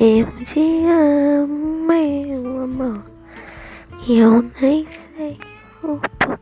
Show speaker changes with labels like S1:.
S1: Eu te amo, meu amor. E eu nem sei o porquê.